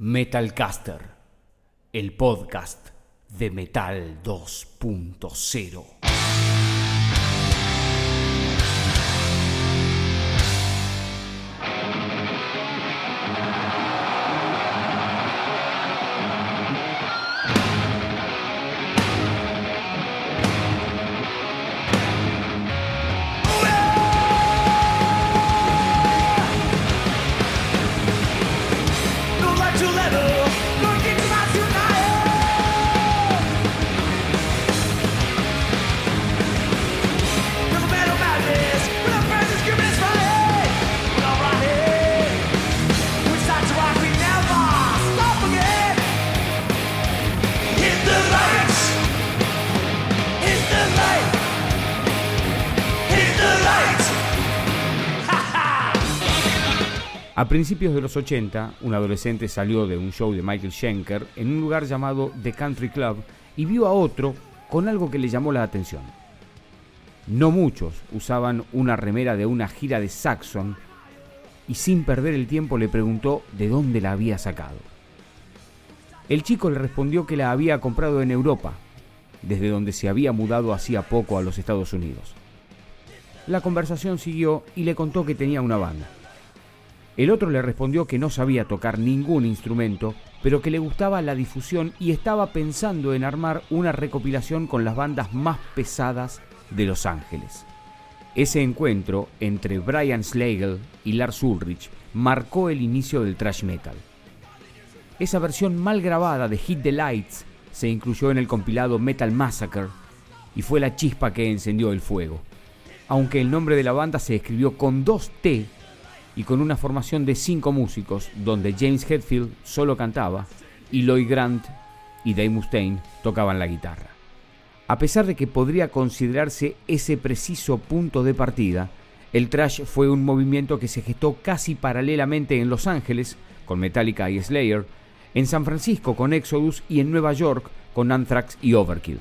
Metalcaster, el podcast de Metal 2.0. A principios de los 80, un adolescente salió de un show de Michael Schenker en un lugar llamado The Country Club y vio a otro con algo que le llamó la atención. No muchos usaban una remera de una gira de Saxon y sin perder el tiempo le preguntó de dónde la había sacado. El chico le respondió que la había comprado en Europa, desde donde se había mudado hacía poco a los Estados Unidos. La conversación siguió y le contó que tenía una banda. El otro le respondió que no sabía tocar ningún instrumento, pero que le gustaba la difusión y estaba pensando en armar una recopilación con las bandas más pesadas de Los Ángeles. Ese encuentro entre Brian Slagle y Lars Ulrich marcó el inicio del thrash metal. Esa versión mal grabada de Hit the Lights se incluyó en el compilado Metal Massacre y fue la chispa que encendió el fuego. Aunque el nombre de la banda se escribió con dos T y con una formación de cinco músicos, donde James Hetfield solo cantaba y Lloyd Grant y Dave Mustaine tocaban la guitarra. A pesar de que podría considerarse ese preciso punto de partida, el trash fue un movimiento que se gestó casi paralelamente en Los Ángeles, con Metallica y Slayer, en San Francisco con Exodus y en Nueva York con Anthrax y Overkill.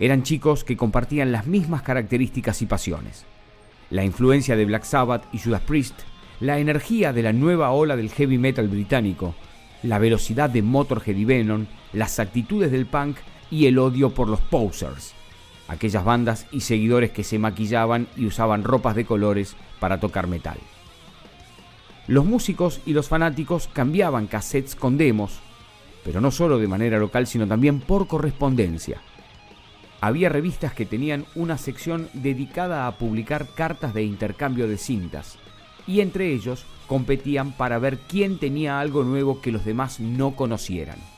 Eran chicos que compartían las mismas características y pasiones. La influencia de Black Sabbath y Judas Priest la energía de la nueva ola del heavy metal británico, la velocidad de Motorhead y Venom, las actitudes del punk y el odio por los posers, aquellas bandas y seguidores que se maquillaban y usaban ropas de colores para tocar metal. Los músicos y los fanáticos cambiaban cassettes con demos, pero no solo de manera local, sino también por correspondencia. Había revistas que tenían una sección dedicada a publicar cartas de intercambio de cintas, y entre ellos competían para ver quién tenía algo nuevo que los demás no conocieran.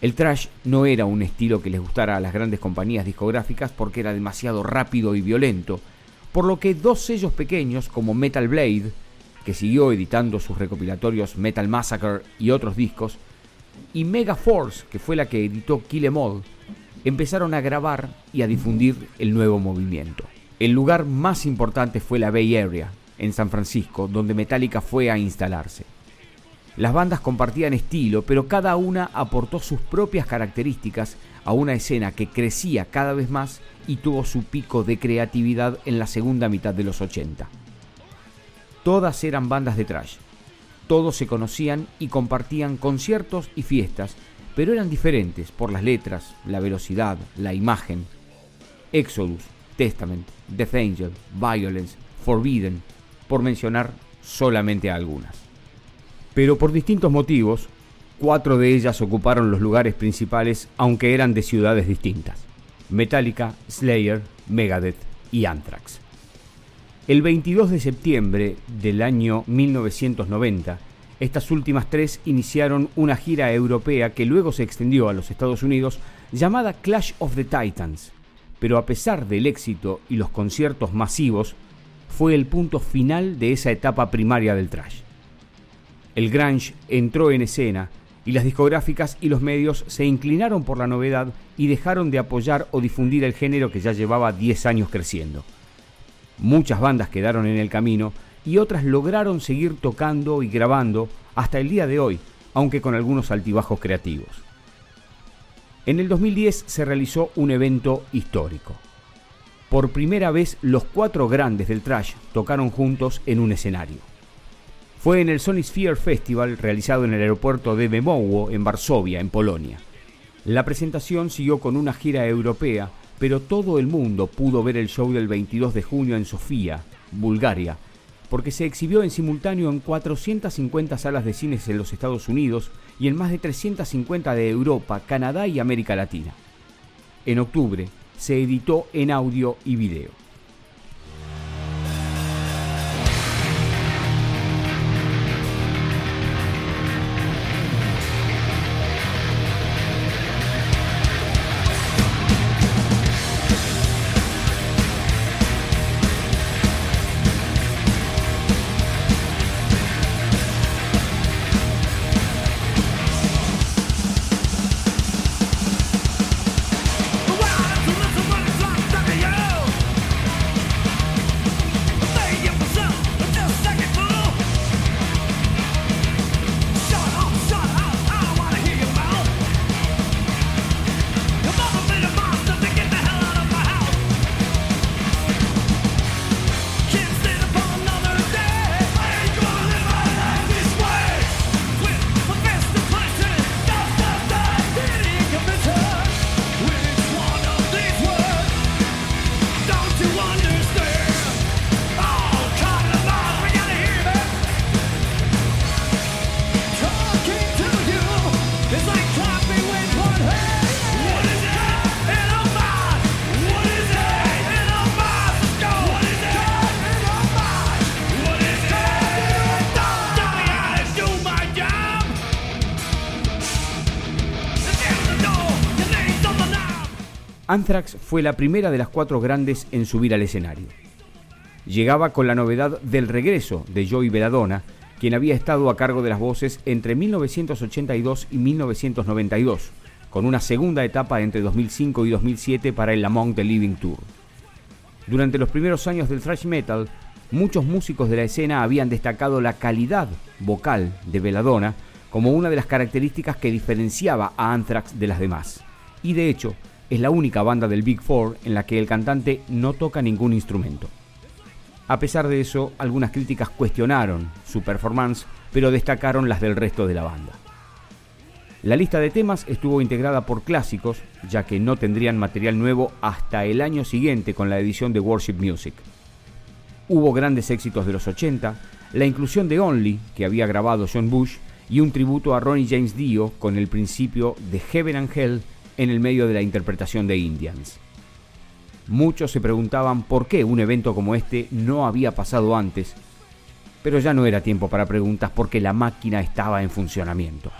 El trash no era un estilo que les gustara a las grandes compañías discográficas porque era demasiado rápido y violento, por lo que dos sellos pequeños como Metal Blade, que siguió editando sus recopilatorios Metal Massacre y otros discos, y Mega Force, que fue la que editó Kill Em All, empezaron a grabar y a difundir el nuevo movimiento. El lugar más importante fue la Bay Area, en San Francisco, donde Metallica fue a instalarse. Las bandas compartían estilo, pero cada una aportó sus propias características a una escena que crecía cada vez más y tuvo su pico de creatividad en la segunda mitad de los 80. Todas eran bandas de trash. Todos se conocían y compartían conciertos y fiestas, pero eran diferentes por las letras, la velocidad, la imagen. Exodus, Testament, Death Angel, Violence, Forbidden, por mencionar solamente algunas. Pero por distintos motivos, cuatro de ellas ocuparon los lugares principales aunque eran de ciudades distintas. Metallica, Slayer, Megadeth y Anthrax. El 22 de septiembre del año 1990, estas últimas tres iniciaron una gira europea que luego se extendió a los Estados Unidos llamada Clash of the Titans, pero a pesar del éxito y los conciertos masivos, fue el punto final de esa etapa primaria del trash. El grunge entró en escena y las discográficas y los medios se inclinaron por la novedad y dejaron de apoyar o difundir el género que ya llevaba 10 años creciendo. Muchas bandas quedaron en el camino y otras lograron seguir tocando y grabando hasta el día de hoy, aunque con algunos altibajos creativos. En el 2010 se realizó un evento histórico. Por primera vez los cuatro grandes del trash tocaron juntos en un escenario. Fue en el Sony Sphere Festival realizado en el aeropuerto de Bemowo en Varsovia, en Polonia. La presentación siguió con una gira europea, pero todo el mundo pudo ver el show del 22 de junio en Sofía, Bulgaria, porque se exhibió en simultáneo en 450 salas de cines en los Estados Unidos y en más de 350 de Europa, Canadá y América Latina. En octubre se editó en audio y video. Anthrax fue la primera de las cuatro grandes en subir al escenario. Llegaba con la novedad del regreso de Joey Belladonna, quien había estado a cargo de las voces entre 1982 y 1992, con una segunda etapa entre 2005 y 2007 para el Among the Living Tour. Durante los primeros años del thrash metal, muchos músicos de la escena habían destacado la calidad vocal de Belladonna como una de las características que diferenciaba a Anthrax de las demás. Y de hecho, es la única banda del Big Four en la que el cantante no toca ningún instrumento. A pesar de eso, algunas críticas cuestionaron su performance, pero destacaron las del resto de la banda. La lista de temas estuvo integrada por clásicos, ya que no tendrían material nuevo hasta el año siguiente con la edición de Worship Music. Hubo grandes éxitos de los 80, la inclusión de Only, que había grabado John Bush, y un tributo a Ronnie James Dio con el principio de Heaven and Hell en el medio de la interpretación de Indians. Muchos se preguntaban por qué un evento como este no había pasado antes, pero ya no era tiempo para preguntas porque la máquina estaba en funcionamiento.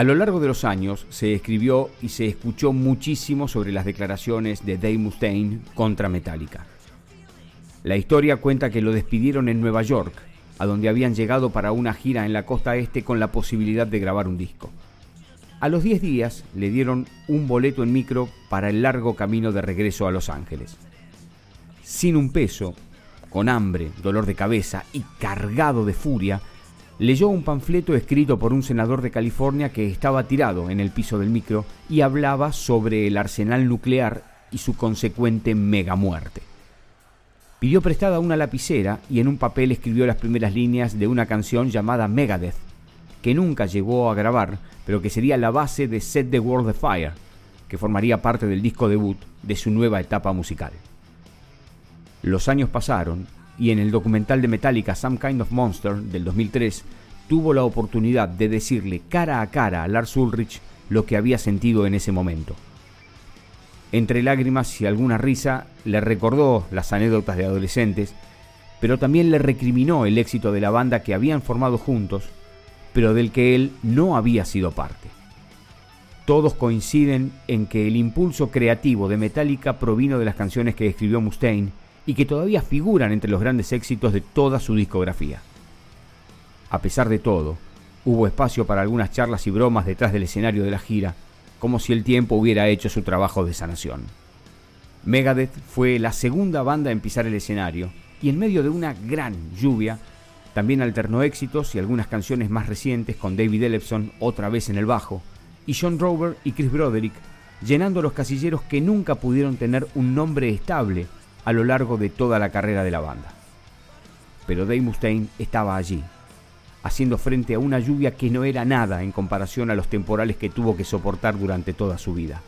A lo largo de los años se escribió y se escuchó muchísimo sobre las declaraciones de Dave Mustaine contra Metallica. La historia cuenta que lo despidieron en Nueva York, a donde habían llegado para una gira en la costa este con la posibilidad de grabar un disco. A los 10 días le dieron un boleto en micro para el largo camino de regreso a Los Ángeles. Sin un peso, con hambre, dolor de cabeza y cargado de furia, leyó un panfleto escrito por un senador de California que estaba tirado en el piso del micro y hablaba sobre el arsenal nuclear y su consecuente mega muerte. Pidió prestada una lapicera y en un papel escribió las primeras líneas de una canción llamada Megadeth, que nunca llegó a grabar, pero que sería la base de Set the World Afire, que formaría parte del disco debut de su nueva etapa musical. Los años pasaron y en el documental de Metallica Some Kind of Monster del 2003 tuvo la oportunidad de decirle cara a cara a Lars Ulrich lo que había sentido en ese momento. Entre lágrimas y alguna risa le recordó las anécdotas de adolescentes, pero también le recriminó el éxito de la banda que habían formado juntos, pero del que él no había sido parte. Todos coinciden en que el impulso creativo de Metallica provino de las canciones que escribió Mustaine y que todavía figuran entre los grandes éxitos de toda su discografía. A pesar de todo, hubo espacio para algunas charlas y bromas detrás del escenario de la gira, como si el tiempo hubiera hecho su trabajo de sanación. Megadeth fue la segunda banda en pisar el escenario y en medio de una gran lluvia también alternó éxitos y algunas canciones más recientes con David Ellefson otra vez en el bajo y John Rover y Chris Broderick llenando los casilleros que nunca pudieron tener un nombre estable a lo largo de toda la carrera de la banda. Pero Dave Mustaine estaba allí, haciendo frente a una lluvia que no era nada en comparación a los temporales que tuvo que soportar durante toda su vida.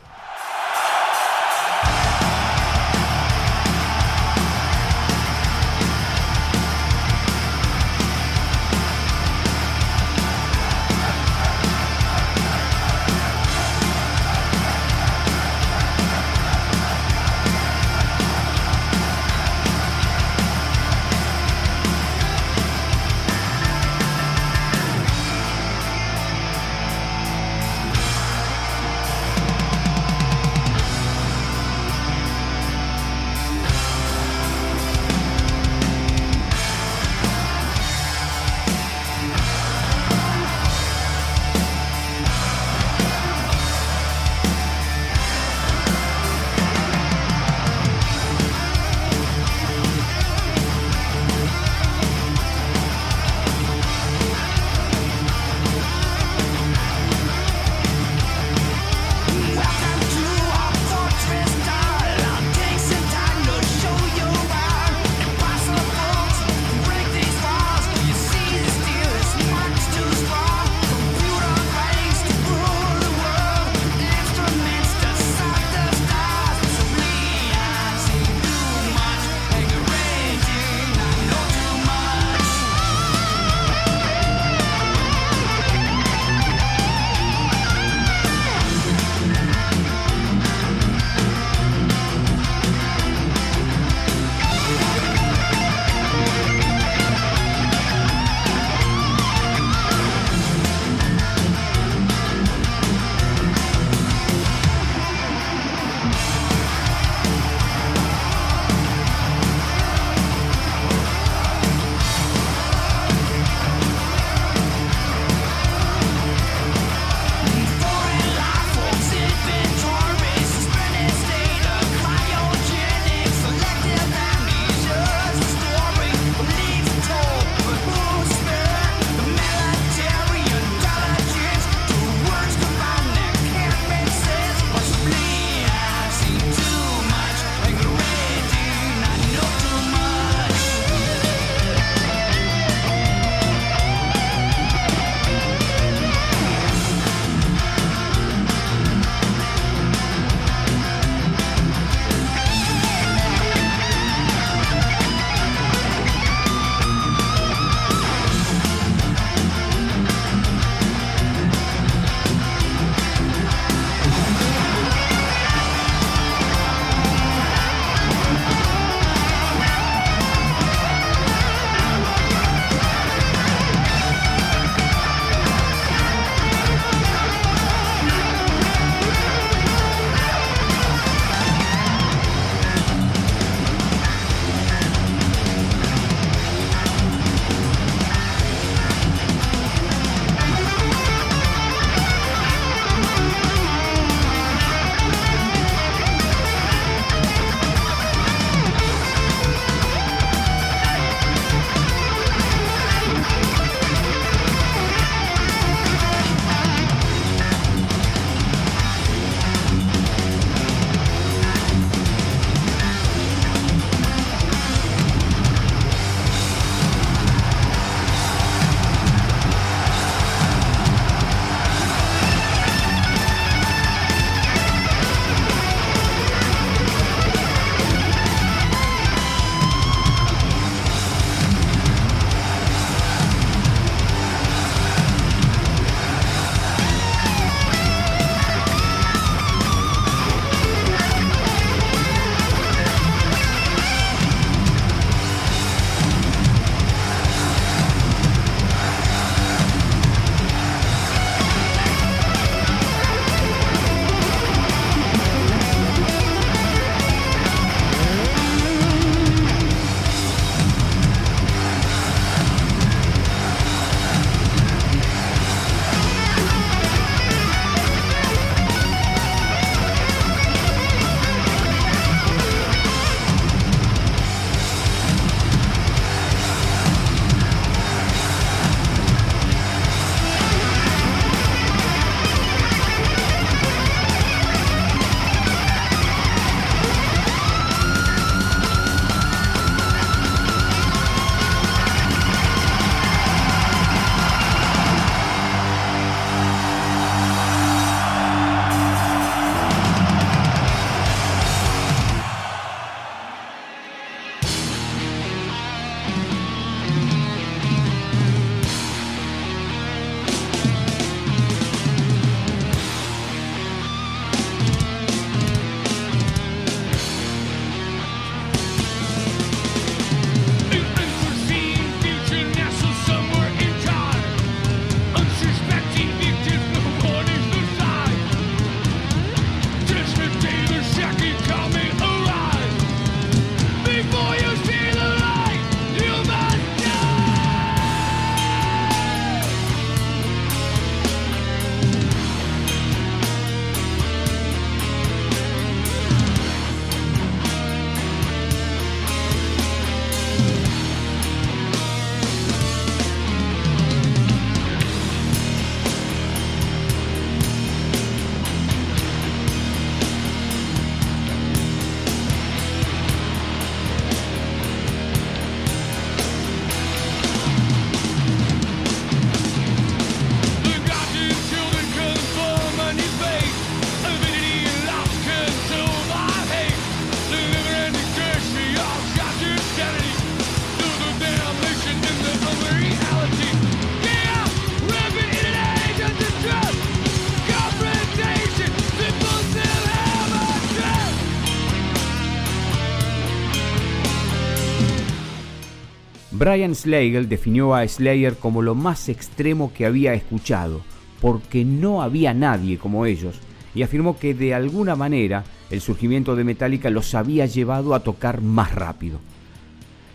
Brian Slagle definió a Slayer como lo más extremo que había escuchado, porque no había nadie como ellos, y afirmó que de alguna manera el surgimiento de Metallica los había llevado a tocar más rápido.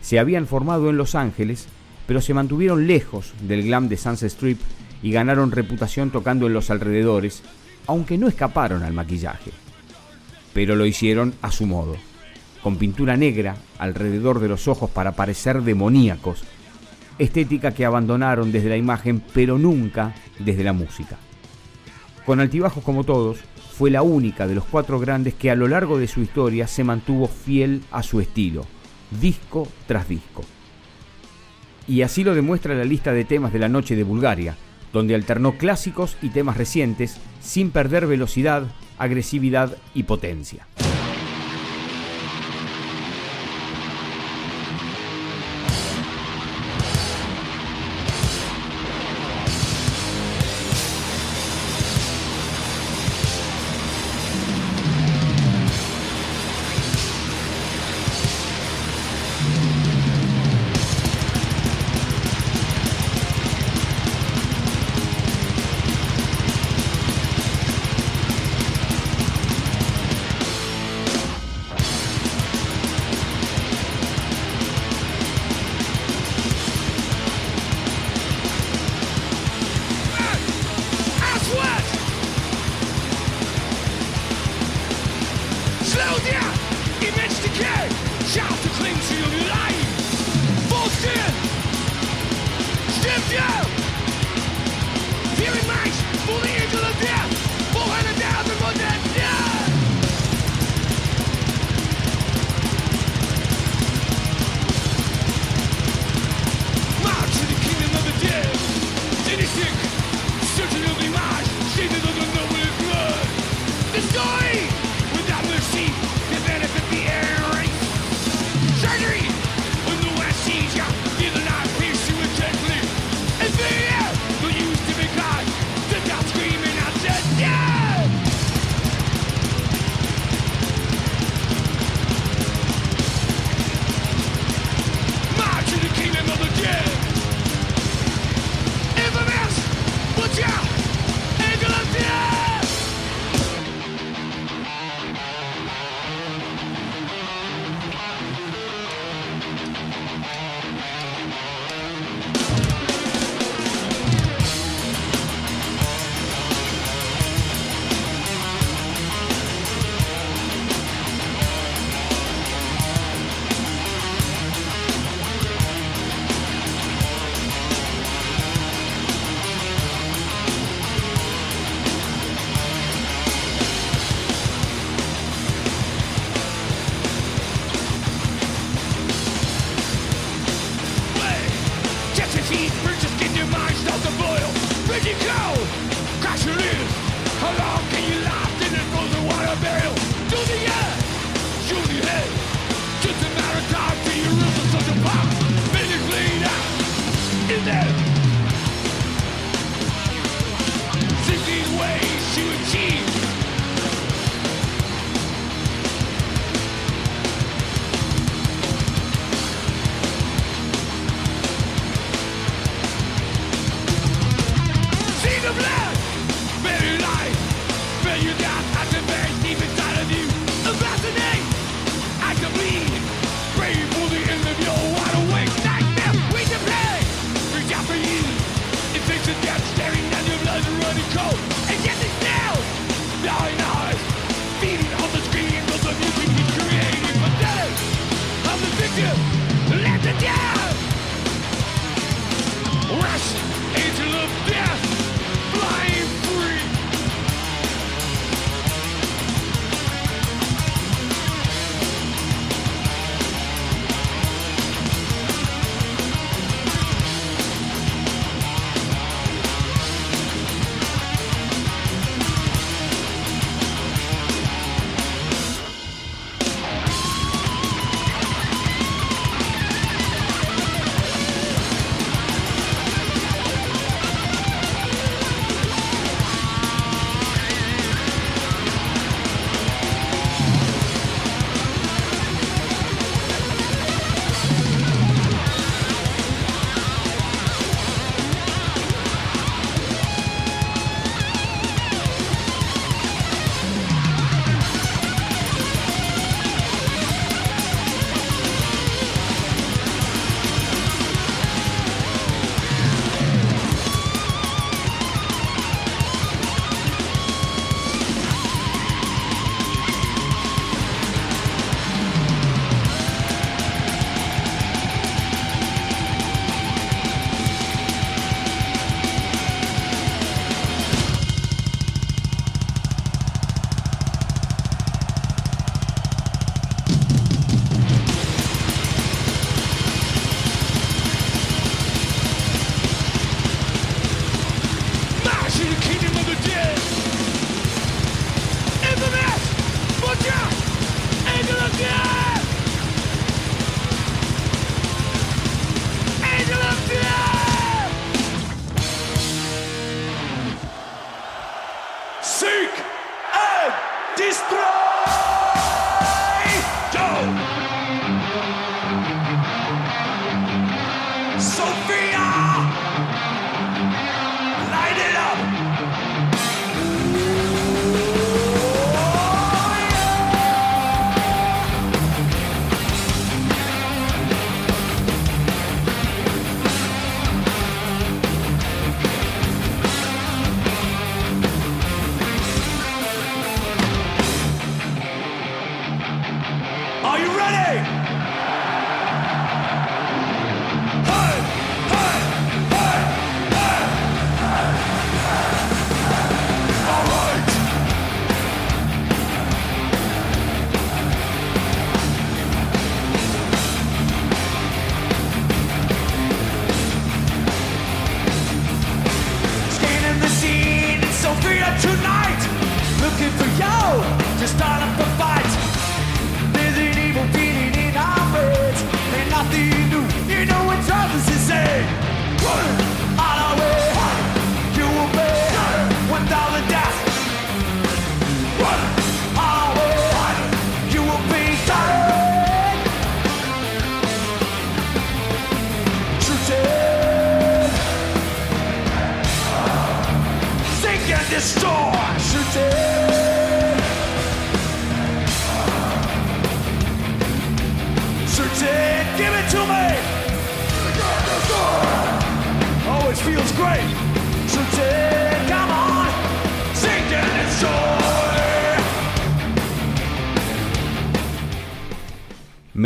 Se habían formado en Los Ángeles, pero se mantuvieron lejos del glam de Sunset Strip y ganaron reputación tocando en los alrededores, aunque no escaparon al maquillaje. Pero lo hicieron a su modo con pintura negra alrededor de los ojos para parecer demoníacos, estética que abandonaron desde la imagen pero nunca desde la música. Con altibajos como todos, fue la única de los cuatro grandes que a lo largo de su historia se mantuvo fiel a su estilo, disco tras disco. Y así lo demuestra la lista de temas de la noche de Bulgaria, donde alternó clásicos y temas recientes sin perder velocidad, agresividad y potencia. you! Hey!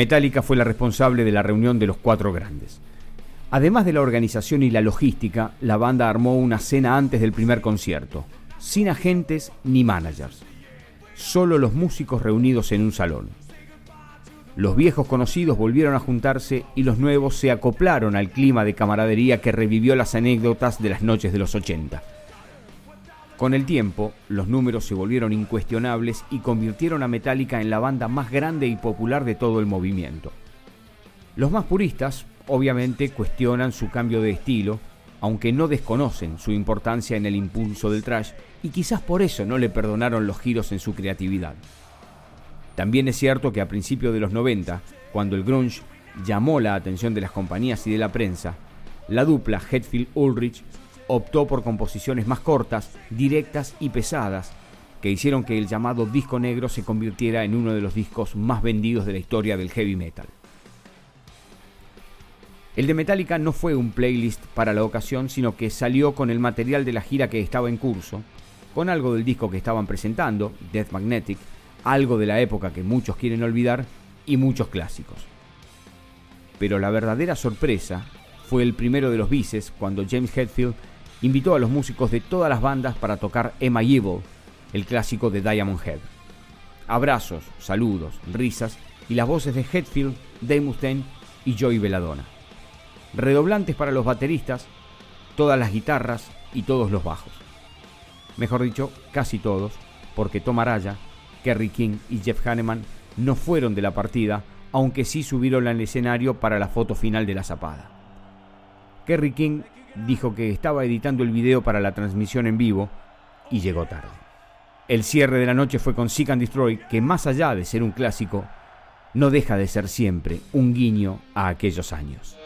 Metallica fue la responsable de la reunión de los cuatro grandes. Además de la organización y la logística, la banda armó una cena antes del primer concierto, sin agentes ni managers, solo los músicos reunidos en un salón. Los viejos conocidos volvieron a juntarse y los nuevos se acoplaron al clima de camaradería que revivió las anécdotas de las noches de los 80. Con el tiempo, los números se volvieron incuestionables y convirtieron a Metallica en la banda más grande y popular de todo el movimiento. Los más puristas obviamente cuestionan su cambio de estilo, aunque no desconocen su importancia en el impulso del trash y quizás por eso no le perdonaron los giros en su creatividad. También es cierto que a principios de los 90, cuando el grunge llamó la atención de las compañías y de la prensa, la dupla Hetfield-Ulrich optó por composiciones más cortas, directas y pesadas, que hicieron que el llamado disco negro se convirtiera en uno de los discos más vendidos de la historia del heavy metal. El de Metallica no fue un playlist para la ocasión, sino que salió con el material de la gira que estaba en curso, con algo del disco que estaban presentando, Death Magnetic, algo de la época que muchos quieren olvidar y muchos clásicos. Pero la verdadera sorpresa fue el primero de los bices cuando James Hetfield invitó a los músicos de todas las bandas para tocar Emma Evil, el clásico de Diamond Head. Abrazos, saludos, risas y las voces de Hetfield, Dave Mustaine y Joey Belladonna redoblantes para los bateristas, todas las guitarras y todos los bajos. Mejor dicho, casi todos, porque Tom Araya, Kerry King y Jeff Hanneman no fueron de la partida, aunque sí subieron al escenario para la foto final de la zapada. Kerry King dijo que estaba editando el video para la transmisión en vivo y llegó tarde. El cierre de la noche fue con Seek and Destroy, que más allá de ser un clásico, no deja de ser siempre un guiño a aquellos años.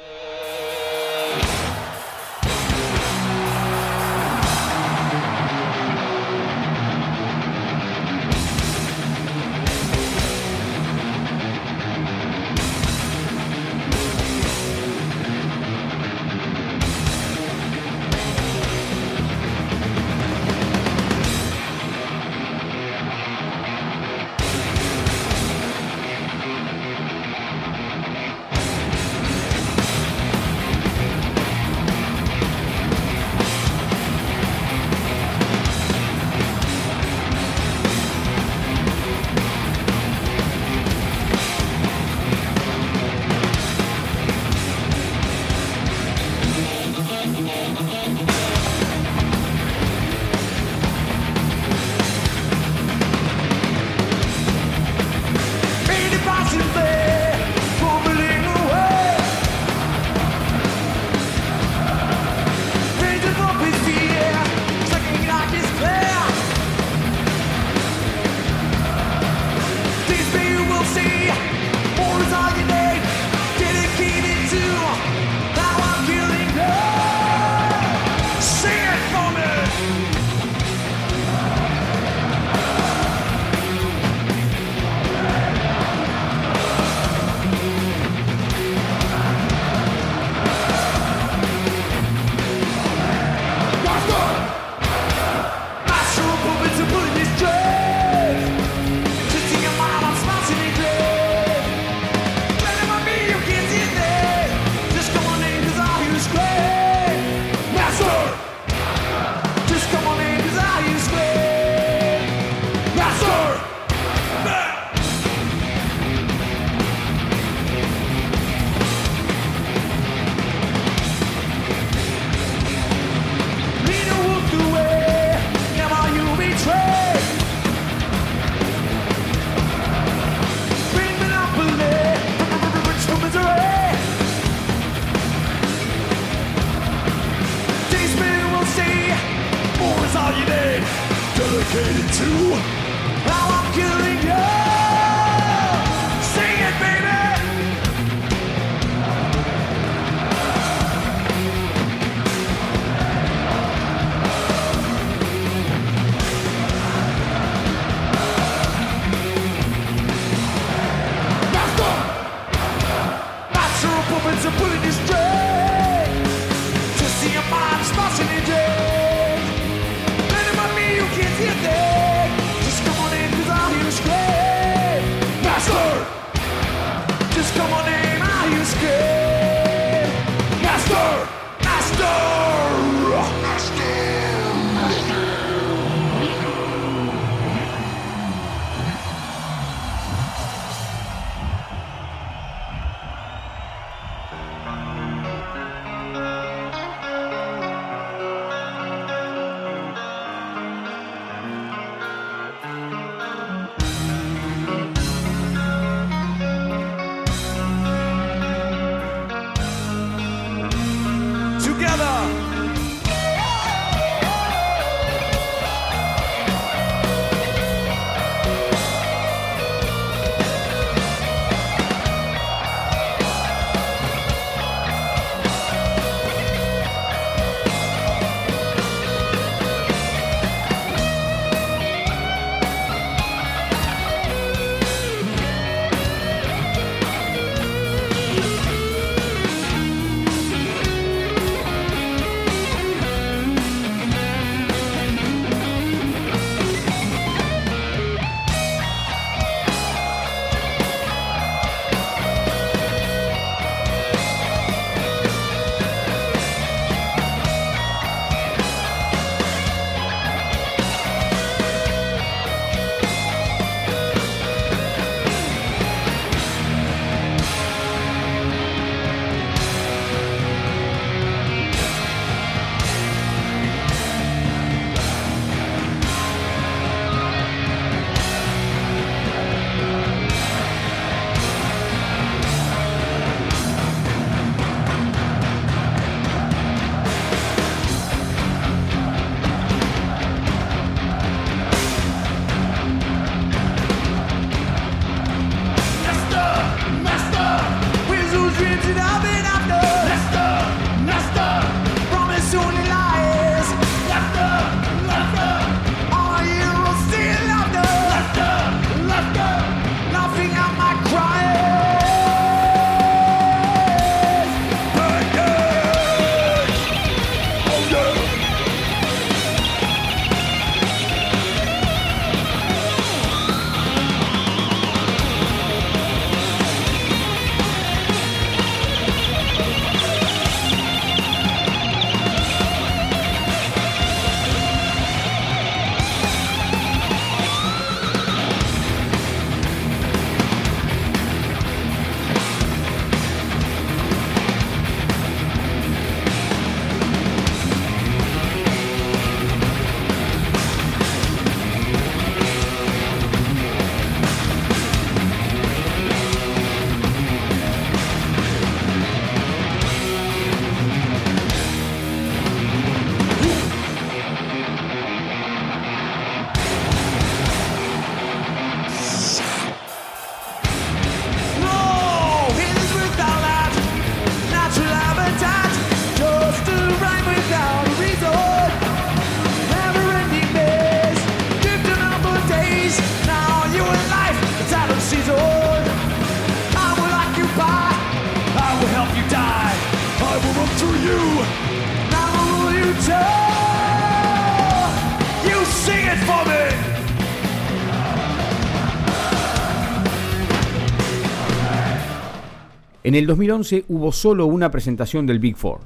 En el 2011 hubo solo una presentación del Big Four.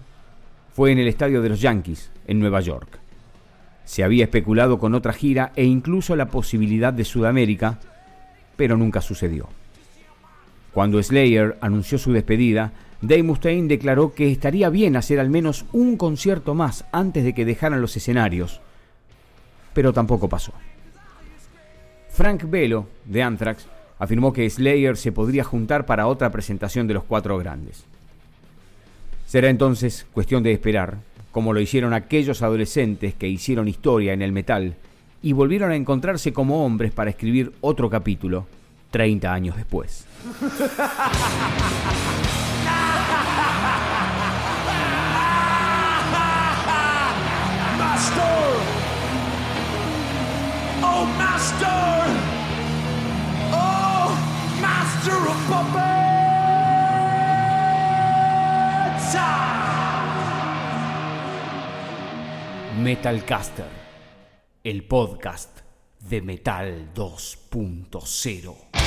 Fue en el estadio de los Yankees, en Nueva York. Se había especulado con otra gira e incluso la posibilidad de Sudamérica, pero nunca sucedió. Cuando Slayer anunció su despedida, Dave Mustaine declaró que estaría bien hacer al menos un concierto más antes de que dejaran los escenarios, pero tampoco pasó. Frank Velo, de Anthrax, afirmó que Slayer se podría juntar para otra presentación de los cuatro grandes. Será entonces cuestión de esperar, como lo hicieron aquellos adolescentes que hicieron historia en el metal y volvieron a encontrarse como hombres para escribir otro capítulo 30 años después. Master! Oh! Master of Puppets! Metalcaster, el podcast de Metal 2.0.